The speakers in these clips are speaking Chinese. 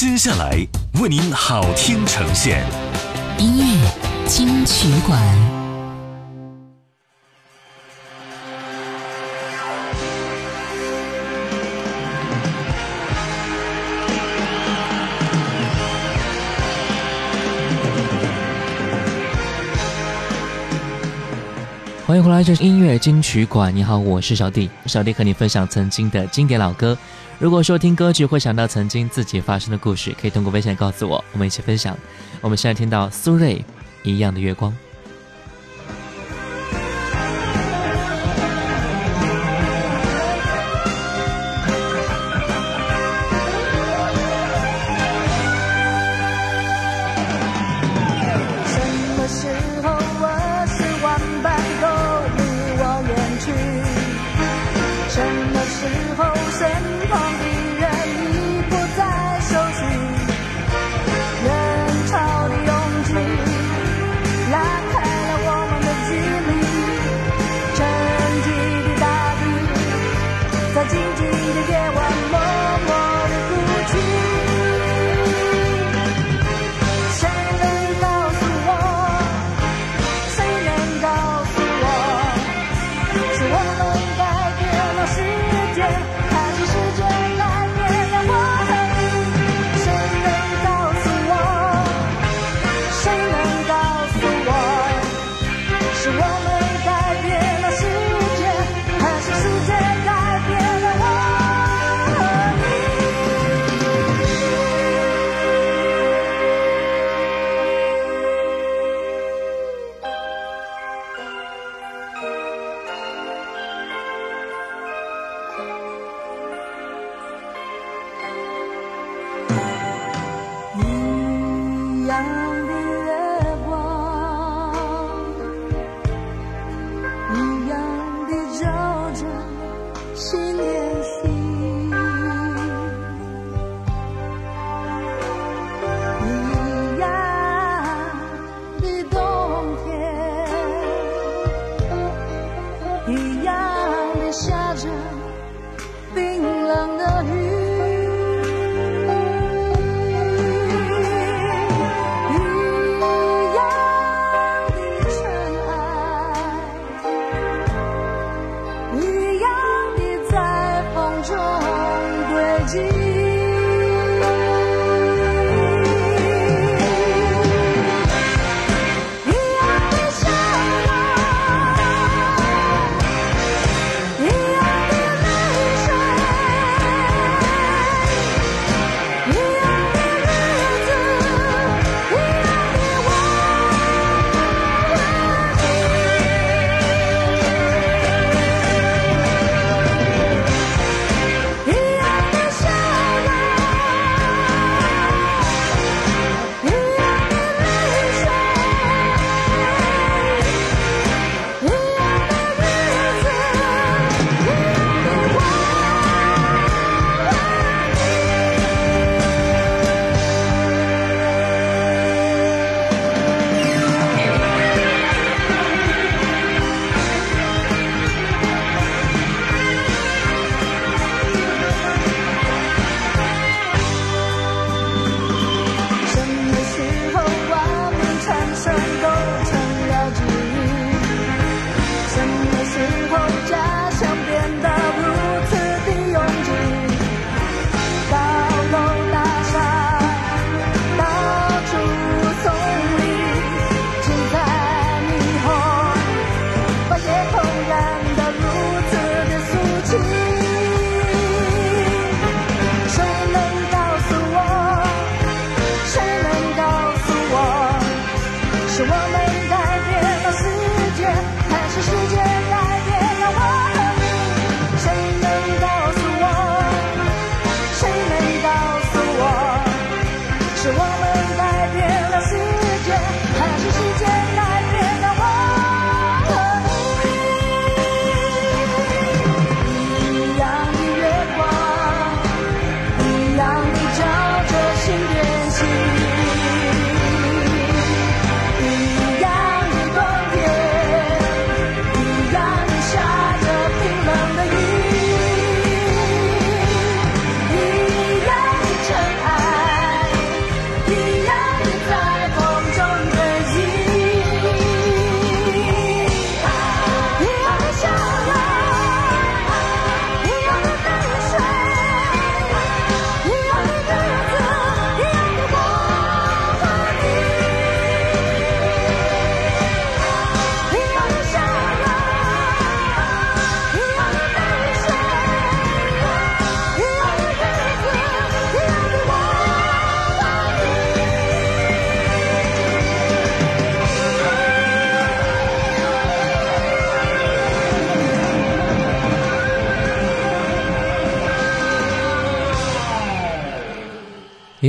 接下来为您好听呈现，音乐金曲馆。欢迎回来，这是音乐金曲馆。你好，我是小弟。小弟和你分享曾经的经典老歌。如果说听歌曲会想到曾经自己发生的故事，可以通过微信告诉我，我们一起分享。我们现在听到苏芮《一样的月光》。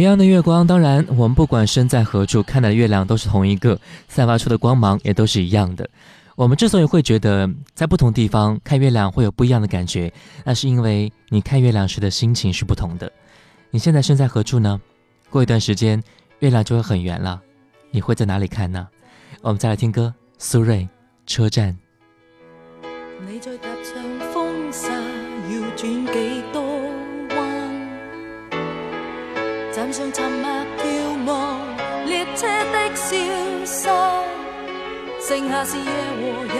一样的月光，当然我们不管身在何处，看到的月亮都是同一个，散发出的光芒也都是一样的。我们之所以会觉得在不同地方看月亮会有不一样的感觉，那是因为你看月亮时的心情是不同的。你现在身在何处呢？过一段时间，月亮就会很圆了。你会在哪里看呢？我们再来听歌，苏芮《车站》。那是夜和人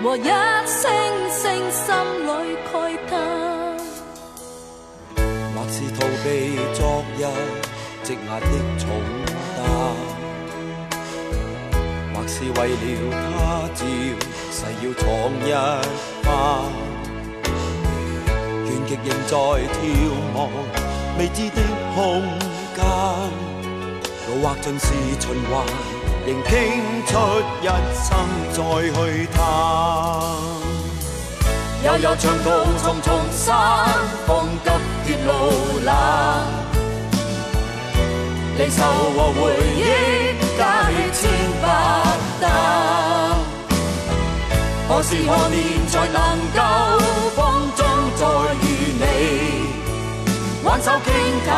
和一声声心里慨叹。或是逃避昨日积压的重担，或是为了他朝誓要闯一番，倦极仍在眺望未知的空间，路或尽是循环，仍倾出一生再去探。悠悠长途重重山峰急铁路冷，离愁和回忆加起千百担。何时何年才能够风中再与你？挽手倾谈，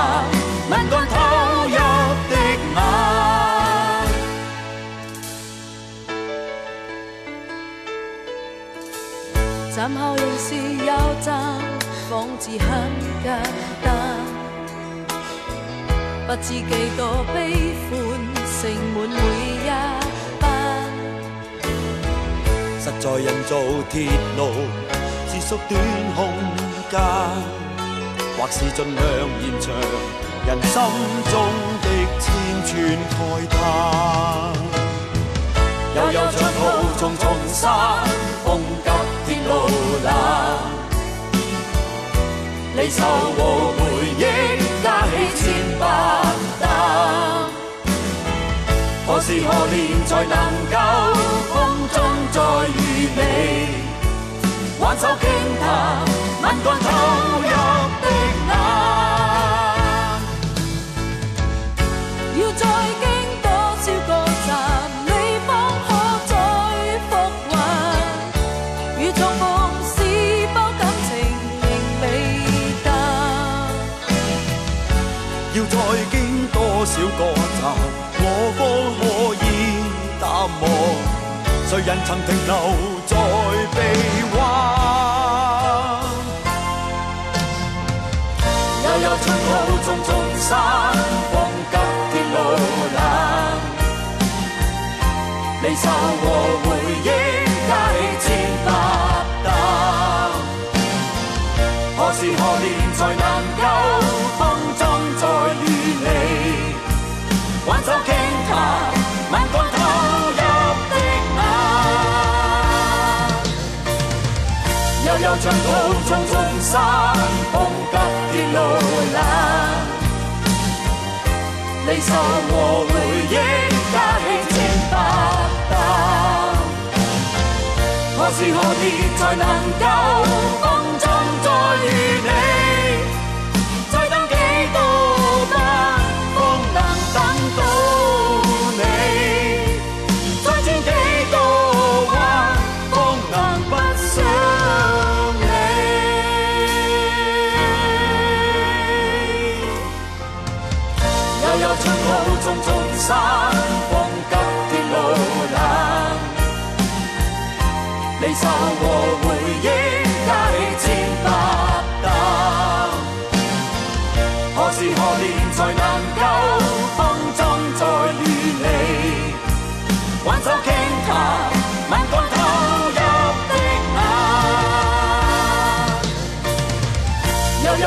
站后仍是有站，仿似很简单。不知几多悲欢，盛满每一班。实在人造铁路是缩短空间，或是尽量延长人心中的千串慨叹。悠悠长途重重山冷，离愁和回忆加起千百担。何时何年才能够风中再遇你？挽手倾谈，吻干投入多少個站，我方可以淡忘？誰人曾停留在臂彎？悠悠長路重重山峰急鐵路冷，離愁和回憶加起千百擔。何時何年才能夠眼。悠悠長途重重山风急鐵路冷，離愁和回憶加起千百担。何时何地才能够风中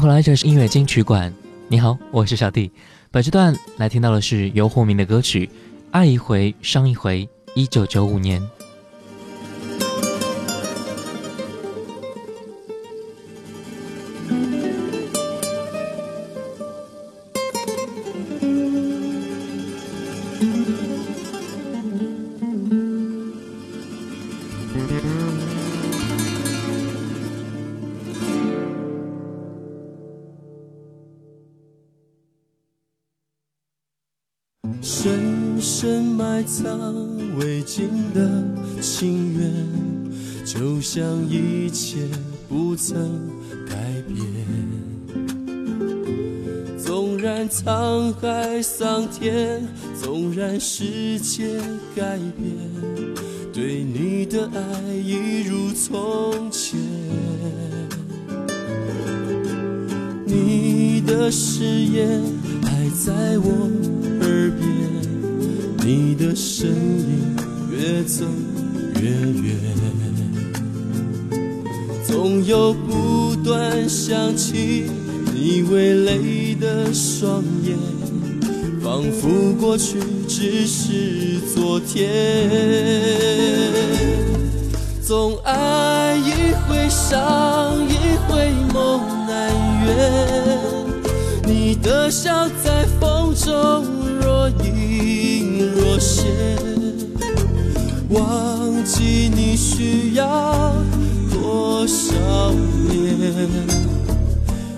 迎回来，这是音乐金曲馆。你好，我是小弟。本时段来听到的是游鸿明的歌曲《爱一回伤一回》，一九九五年。誓言还在我耳边，你的身影越走越远，总有不断想起你微泪的双眼，仿佛过去只是昨天。总爱一回伤一回梦难圆，你的笑在风中若隐若现，忘记你需要多少年？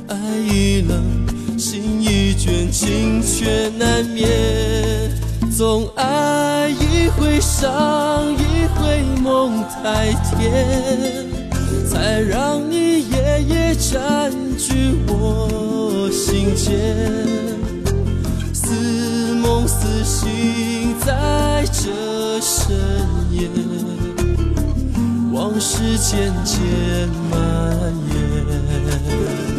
爱已冷，心已倦，情却难眠。总爱一回伤一回梦太甜，才让你夜夜占据我心间。似梦似醒在这深夜，往事渐渐蔓延。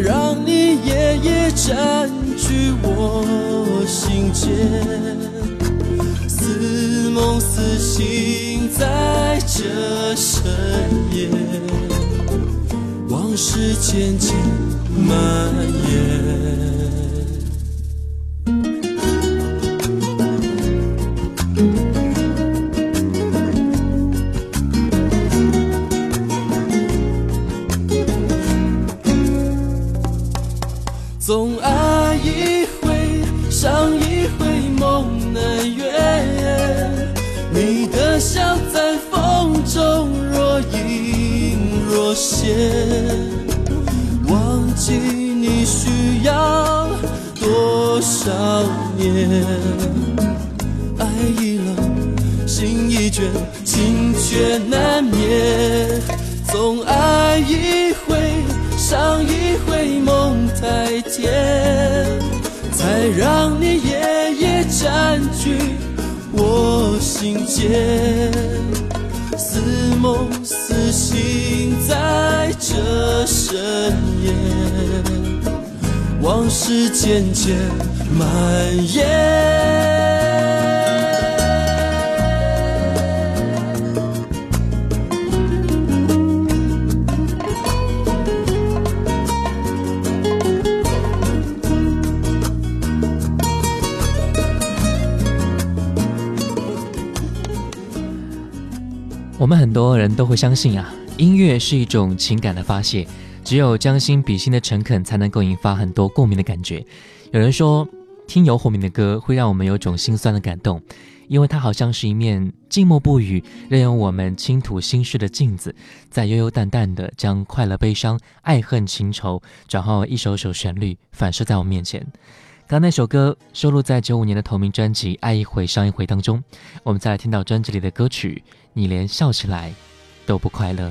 让你夜夜占据我心间。似梦似醒在这深夜，往事渐渐蔓延。是渐渐蔓延。我们很多人都会相信啊，音乐是一种情感的发泄。只有将心比心的诚恳，才能够引发很多共鸣的感觉。有人说，听游鸿明的歌会让我们有种心酸的感动，因为它好像是一面静默不语、任由我们倾吐心事的镜子，在悠悠淡淡的将快乐、悲伤、爱恨情仇转化为一首首旋律，反射在我面前。刚那首歌收录在九五年的同名专辑《爱一回伤一回》当中，我们再来听到专辑里的歌曲《你连笑起来都不快乐》。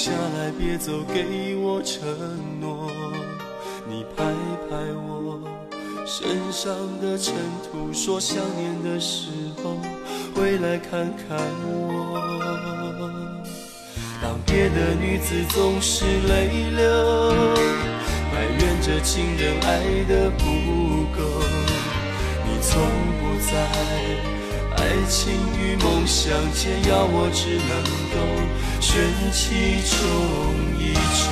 下来，别走，给我承诺。”你拍拍我身上的尘土，说想念的时候回来看看我。当别的女子总是泪流，埋怨着情人爱的不够，你从不在。爱情与梦想间，要我只能够选其中一种。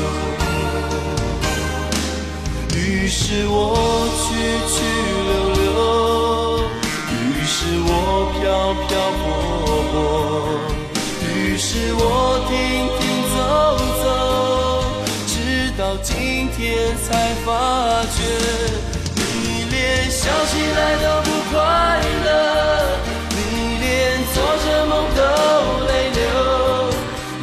于是我去去留留，于是我飘飘泊泊，于是我停停走走，直到今天才发觉，你连笑起来都不快乐。做着梦都泪流，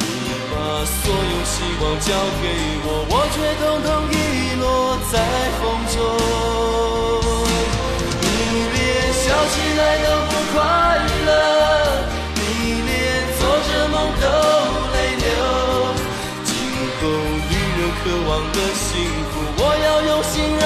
你把所有希望交给我，我却统统遗落在风中。你连笑起来都不快乐，你连做着梦都泪流。今后女人渴望的幸福，我要用心让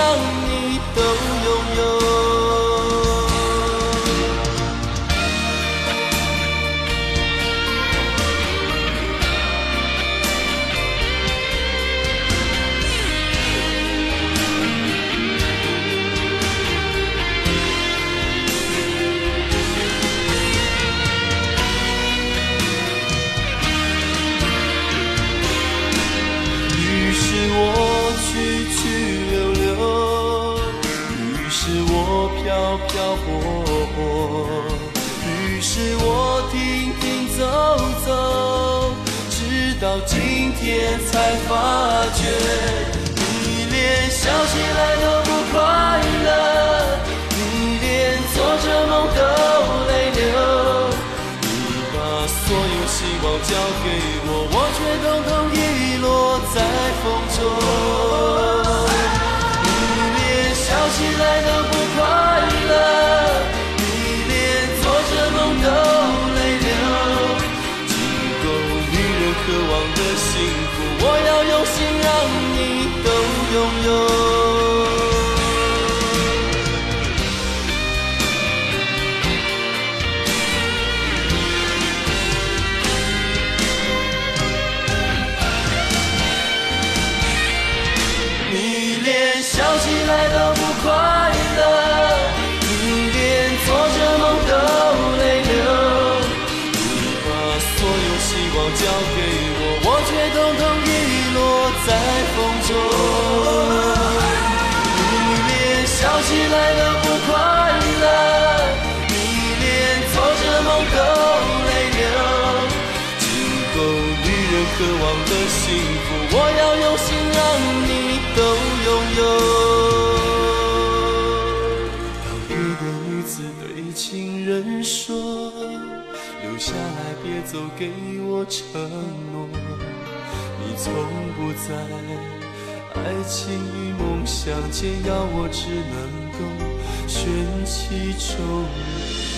走，给我承诺。你从不在爱情与梦想间，要我只能够选其中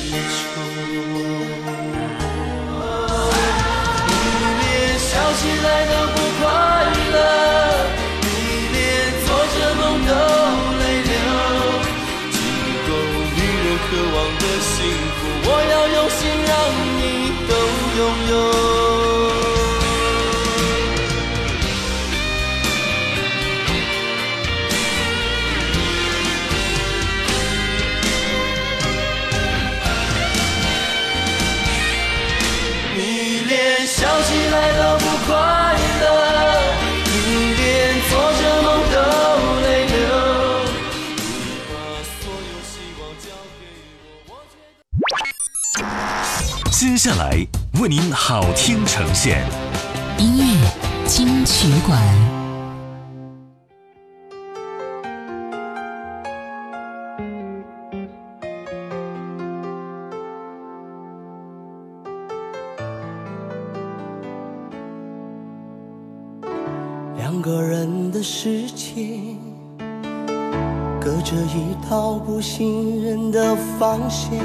一种。你连笑起来都不快人笑起来都不快乐，你连做着梦都泪流。把所有希望交给我，我觉得。接下来为您好听呈现，音乐金曲馆。这一道不信任的防线，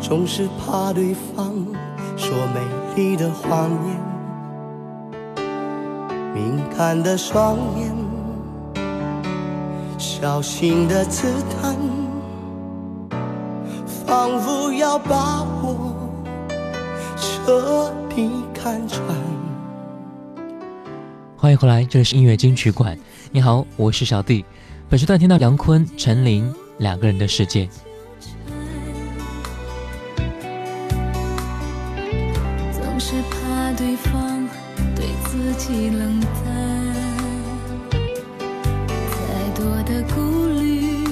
总是怕对方说美丽的谎言，敏感的双眼，小心的刺探，仿佛要把我彻底看穿。欢迎回来，这里是音乐金曲馆。你好，我是小弟。本时段听到杨坤、陈琳两个人的世界。总是怕对方对自己冷淡，太多的顾虑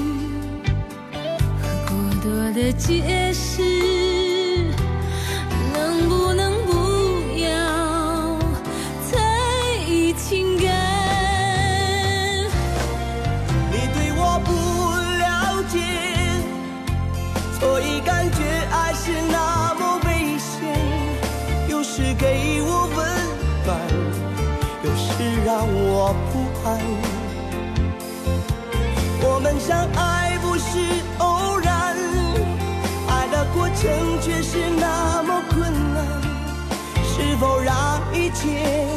和过多的解释，的过程却是那么困难。是否让一切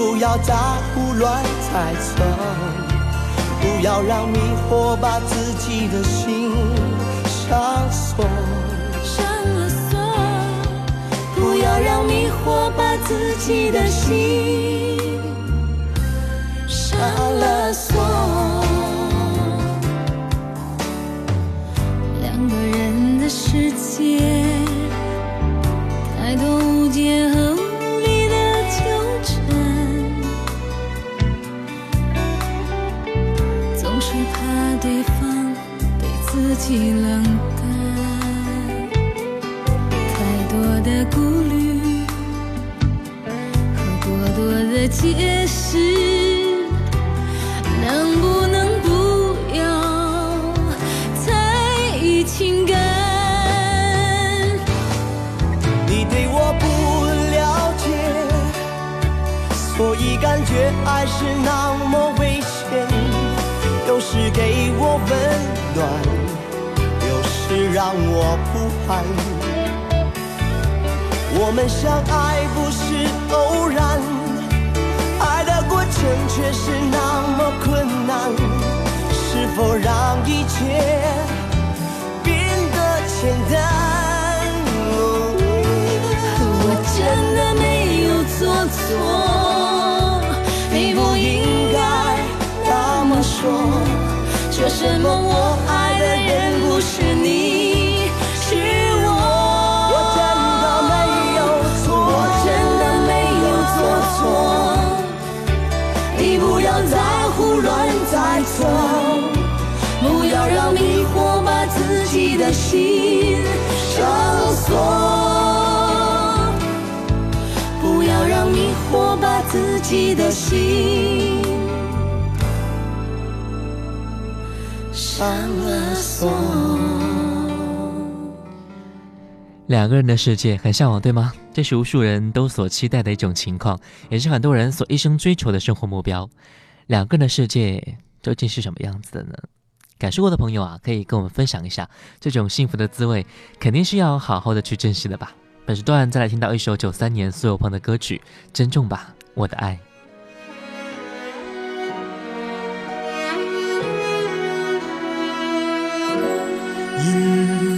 不要再胡乱猜测，不要让迷惑把自己的心上锁，上了锁，不要让迷惑把自己的心上了锁。解释，能不能不要在意情感？你对我不了解，所以感觉爱是那么危险。有时给我温暖，有时让我不安。我们相爱不是偶然，成却是那么困难。是否让一切变得简单？我真的没有做错，你不应该那么说。说什么我爱的人不是你，己的心上了锁。两个人的世界很向往，对吗？这是无数人都所期待的一种情况，也是很多人所一生追求的生活目标。两个人的世界究竟是什么样子的呢？感受过的朋友啊，可以跟我们分享一下这种幸福的滋味，肯定是要好好的去珍惜的吧。本时段再来听到一首九三年苏有朋的歌曲《珍重吧，我的爱》。因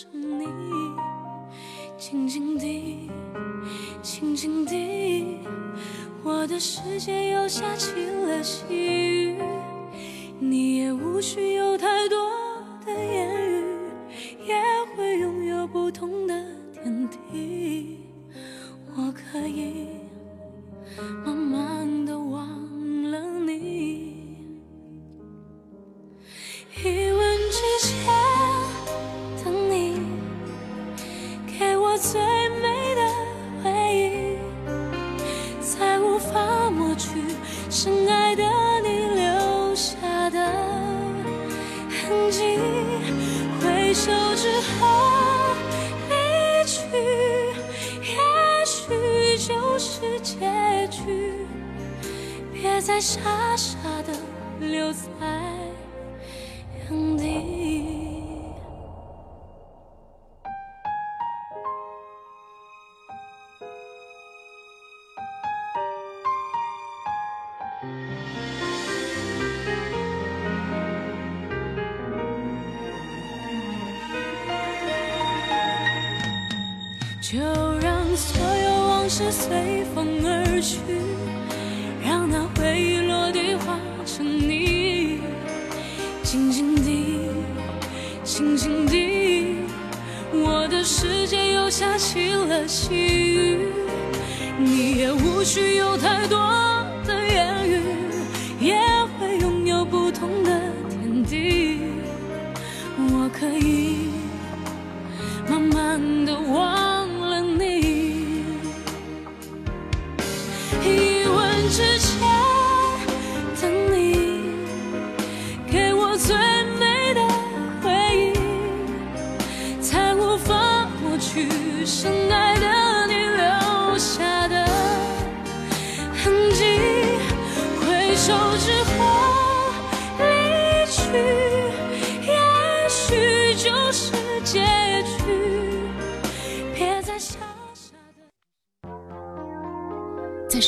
着你，静静地，静静地，我的世界又下起了细轻轻地我的世界又下起了细雨你也无需有太多的言语也会拥有不同的天地。我可以慢慢的忘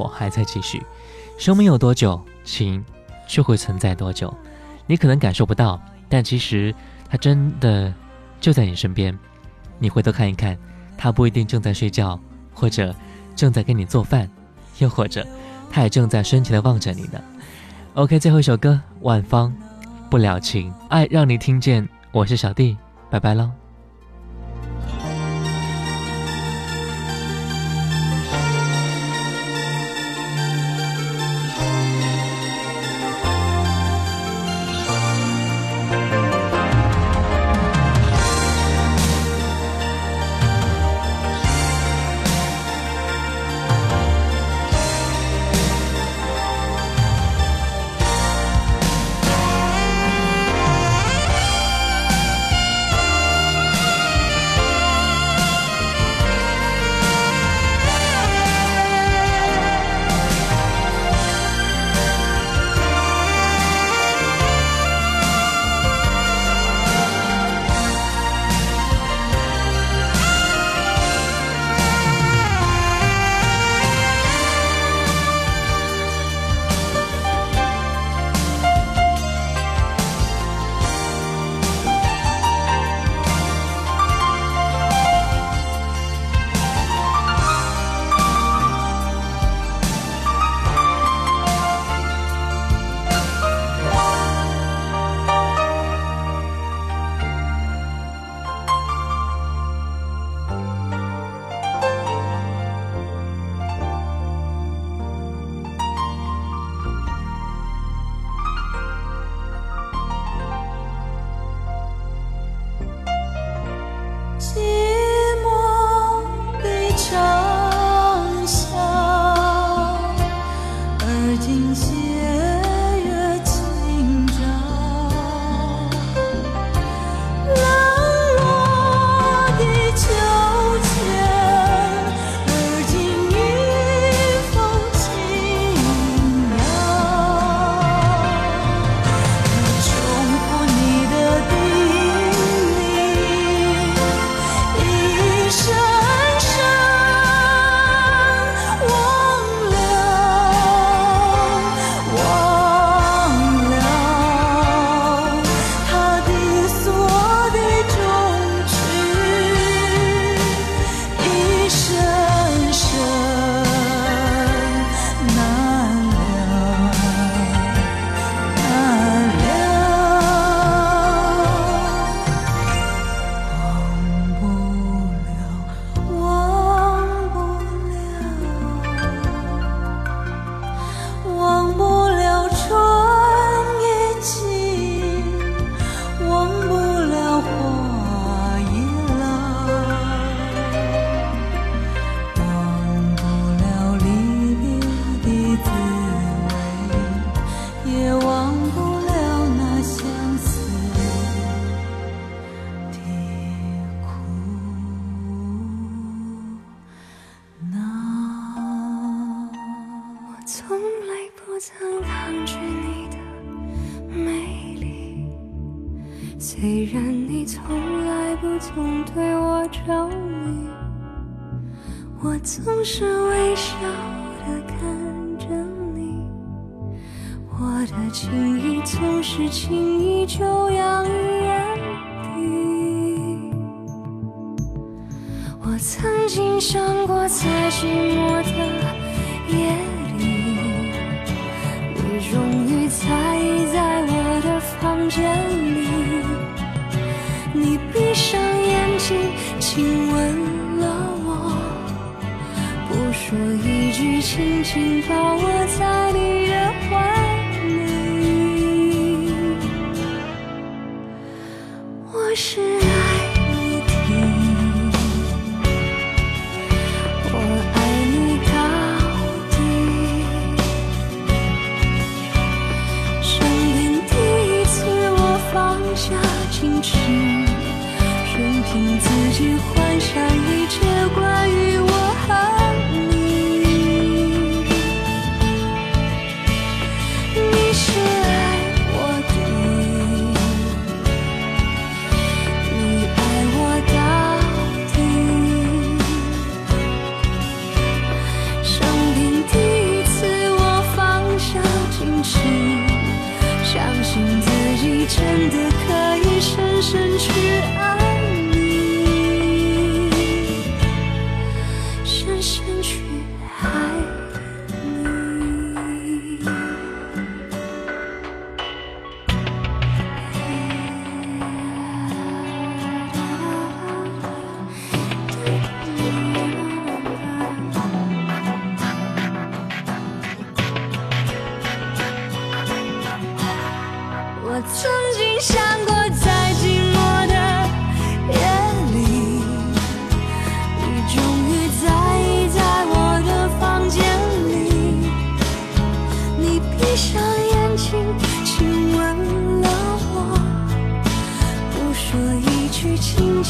我还在继续。生命有多久，情就会存在多久。你可能感受不到，但其实它真的就在你身边。你回头看一看，他不一定正在睡觉，或者正在给你做饭，又或者他也正在深情的望着你呢。OK，最后一首歌，万芳，不了情，爱让你听见。我是小弟，拜拜喽。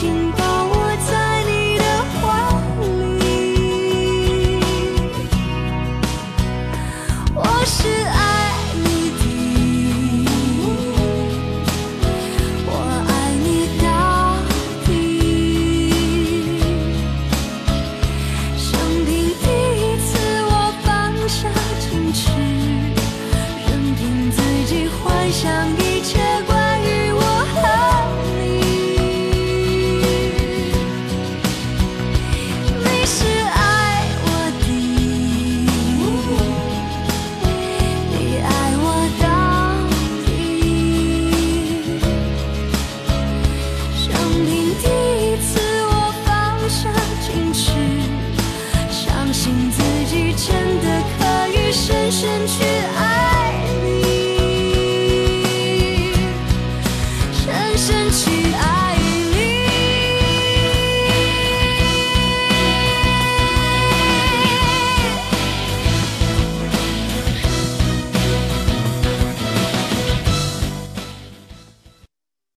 轻